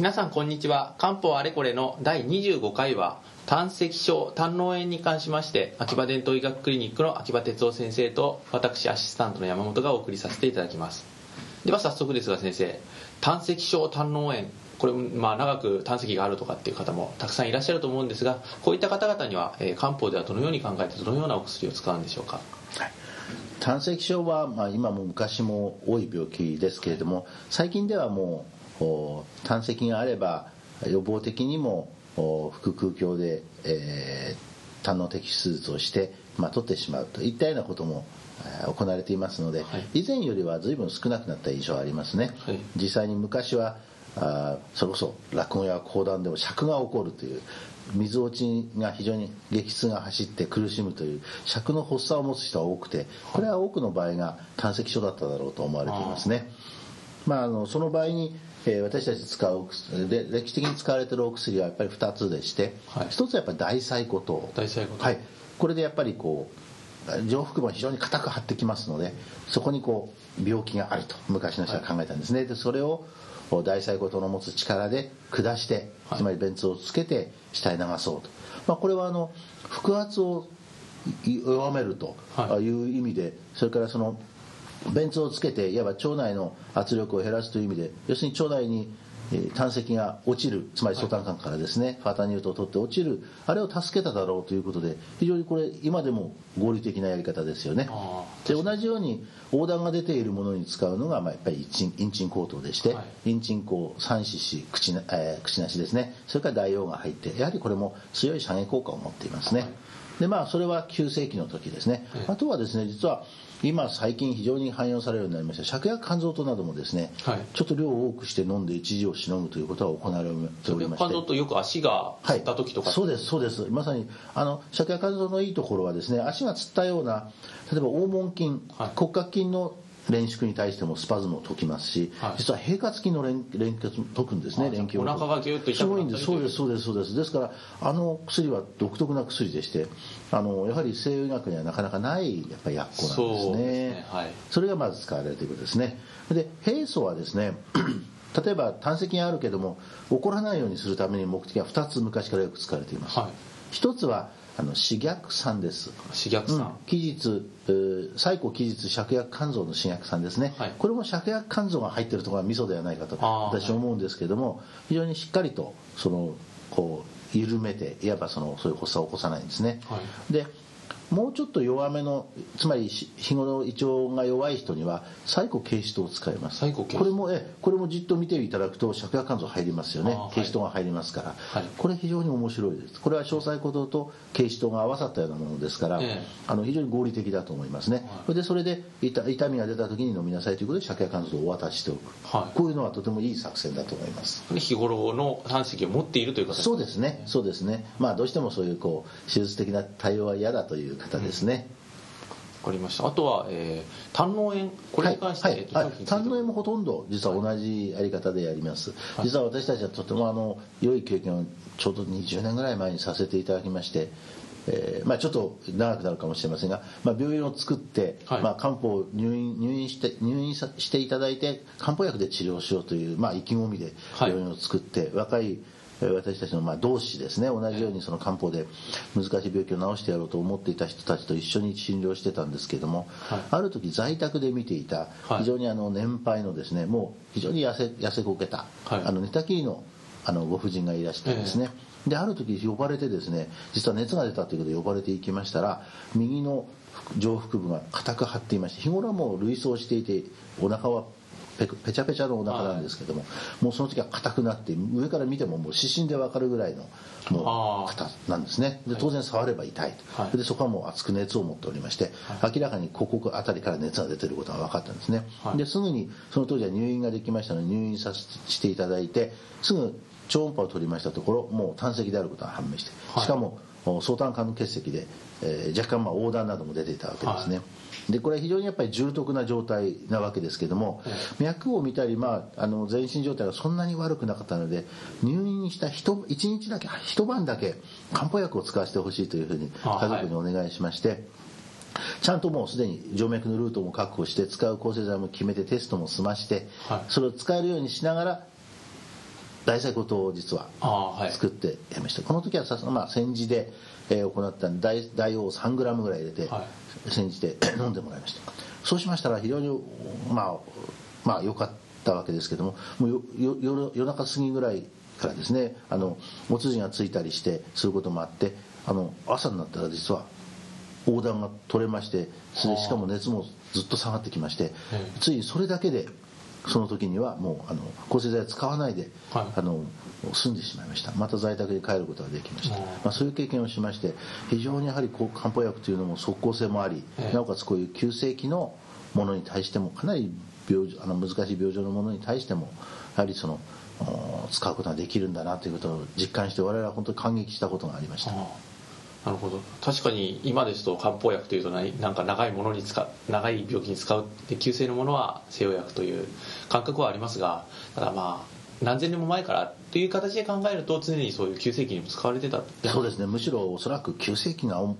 皆さんこんにちは。漢方あれこれの第25回は胆石症胆嚢炎に関しまして秋葉伝統医学クリニックの秋葉哲夫先生と私アシスタントの山本がお送りさせていただきます。では早速ですが先生胆石症胆嚢炎これ、まあ、長く胆石があるとかっていう方もたくさんいらっしゃると思うんですがこういった方々には、えー漢方ではどのように考えてどのようなお薬を使うんでしょうか？胆石症は、まあ、今も昔も多い病気ですけれども最近ではもう胆石があれば予防的にもお腹腔鏡で、えー胆の摘出手術をして、まあ、取ってしまうといったようなこともえー行われていますので、はい。以前よりは随分少なくなった印象はありますね、はい。実際に昔はあーそれこそ落語や講談でも尺が起こるという水落ちが非常に激痛が走って苦しむという尺の発作を持つ人は多くてこれは多くの場合が胆石症だっただろうと思われていますね。まあ、あのその場合に、えー私たち使うで歴史的に使われているお薬はやっぱり2つでして、はい。1つはやっぱり大細骨糖大細骨糖はい。これでやっぱりこう上腹部が非常に硬く張ってきますのでそこにこう病気があると昔の人は考えたんですね、でそれを大細骨糖の持つ力で下して、はい。つまり便通をつけて下へ流そうと、まあ、これはあの腹圧をい弱めるとはい。いう意味で、それからその便通をつけていわば腸内の圧力を減らすという意味で要するに腸内にえー胆石が落ちるつまり相胆管からですね、ファータニュートを取って落ちるあれを助けただろうということで非常にこれ今でも合理的なやり方ですよね。あで同じように横断が出ているものに使うのが、まあ、やっぱりインチン口頭でして、はインチン口三四子口な、えー口なしですね。それから大王が入ってやはりこれも強い射撃効果を持っていますね、でまあそれは9世紀の時ですね、あとはですね実は今最近非常に汎用されるようになりました芍薬肝臓糖などもですね、はい。ちょっと量を多くして飲んで一時をしのぐということは行われておりまして。肝臓とよく足がつった時とか、そうですそうです。まさにあの芍薬肝臓のいいところはですね足がつったような例えば黄門筋、はい。骨格筋の連縮に対してもスパズムを解きますし、はい。実は平滑筋の連連結も解くんですねあ連携を。お腹がギュッと痛くなったり。すごいんですそうですそうですそうです。ですからあの薬は独特な薬でしてあのやはり西洋医学にはなかなかないやっぱり薬効なんですそうねですね。はい。それがまず使われるということですね。で平素はですね 例えば胆石があるけども起こらないようにするために目的は2つ昔からよく使われています、はい。一つはあの刺逆酸です。刺逆酸、期日えー最古期日芍薬肝臓の刺薬酸ですね、はい。これも芍薬肝臓が入っているところが味噌ではないかと私は思うんですけれども、非常にしっかりとそのこう緩めていわばそのそういう発作を起こさないんですね、はい。でもうちょっと弱めのつまりし日頃胃腸が弱い人には最古軽視糖を使います。これもえこれもじっと見ていただくと芍薬肝臓入りますよね。軽視糖が入りますから、はい。これ非常に面白いです。これは詳細鼓動と軽視糖が合わさったようなものですから、ええ。あの非常に合理的だと思いますね、それでそれで痛痛みが出た時に飲みなさいということで芍薬肝臓をお渡ししておく、はい。こういうのはとてもいい作戦だと思います。日頃の胆石を持っているという方そうですね。そうですね。まあどうしてもそういうこう手術的な対応は嫌だという方ですね、わかりました。あとは、えー、胆嚢炎これに関して、はいえっと。はい胆の炎もほとんど実は同じやり方でやります、実は私たちはとてもあの良い経験をちょうど20年ぐらい前にさせていただきまして、えーまあ、ちょっと長くなるかもしれませんが、まあ、病院を作って、はい。まあ、漢方を入院入院して入院さしていただいて漢方薬で治療しようという、まあ、意気込みではい。病院を作って、若いえー私たちのまあ同志ですね。同じようにその漢方で難しい病気を治してやろうと思っていた人たちと一緒に診療してたんですけども、はい。ある時在宅で見ていたはい。非常にあの年配のですねもう非常に痩せ痩せこけた、はい。あの寝たきりのあのご婦人がいらしてですね、である時呼ばれてですね実は熱が出たということで呼ばれていきましたら右の上腹部が硬く張っていまして日頃はもう類走していてお腹はペコペチャペチャのお腹なんですけども、もうその時は硬くなって上から見てももう指針で分かるぐらいのもう硬なんですね。で当然触れば痛いと、はい。でそこはもう熱く熱を持っておりまして、明らかにここあたりから熱が出てることが分かったんですね、はい。ですぐにその当時は入院ができましたので入院させしていただいてすぐ超音波を取りましたところもう胆石であることが判明して、はい。しかもお相胆管の結石で、えー若干まあ横断なども出ていたわけですね、はでこれは非常にやっぱり重篤な状態なわけですけども、脈を見たり、まあ、あの全身状態がそんなに悪くなかったので入院した一1日だけ一晩だけ漢方薬を使わせてほしいというふうにあ家族にお願いしまして、ちゃんともうすでに静脈のルートも確保して使う抗生剤も決めてテストも済まして、はい。それを使えるようにしながら大細ことを実は作ってやりました、この時はさ、まあ、煎じで、えー行ったんで大大王 3g ぐらい入れて、は煎じて 飲んでもらいました。そうしましたら非常にまあまあ良かったわけですけどももうよよ夜夜中過ぎぐらいからですねあのお通じがついたりしてすることもあってあの朝になったら実は横断が取れましてそれでしかも熱もずっと下がってきましてついにそれだけでその時にはもうあの抗生剤を使わないで、はい。あの済んでしまいました。また在宅に帰ることができました、うん。まあ、そういう経験をしまして非常にやはりこう漢方薬というのも即効性もあり、ええ。なおかつこういう急性期のものに対してもかなり病あの難しい病状のものに対してもやはりそのお使うことができるんだなということを実感して我々は本当に感激したことがありました、なるほど。確かに今ですと漢方薬というとなんか長いものに使う長い病気に使うで急性のものは西洋薬という感覚はありますがただまあ何千年も前からという形で考えると常にそういう急性期にも使われてた。そうですね。むしろおそらく急性期がお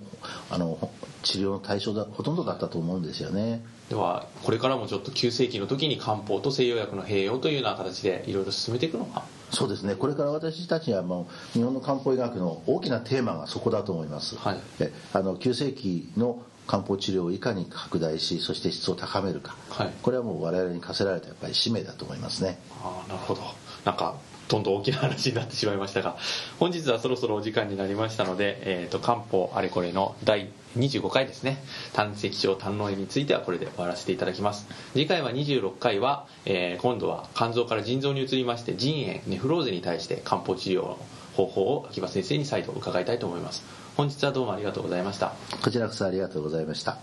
あの治療の対象だほとんどだったと思うんですよね。ではこれからもちょっと急性期の時に漢方と西洋薬の併用というような形でいろいろ進めていくのか。そうですね。これから私たちはもう日本の漢方医学の大きなテーマがそこだと思います、はい。えあの急性期の漢方治療をいかに拡大しそして質を高めるか、はい。これはもう我々に課せられたやっぱり使命だと思いますね。ああなるほどなんかどんどん大きな話になってしまいましたが本日はそろそろお時間になりましたので、えー、と漢方あれこれの第25回ですね。胆石症胆嚢炎についてはこれで終わらせていただきます。次回は26回は、えー今度は肝臓から腎臓に移りまして腎炎ネフローゼに対して漢方治療の方法を秋葉先生に再度伺いたいと思います本日はどうもありがとうございましたこちらこそありがとうございました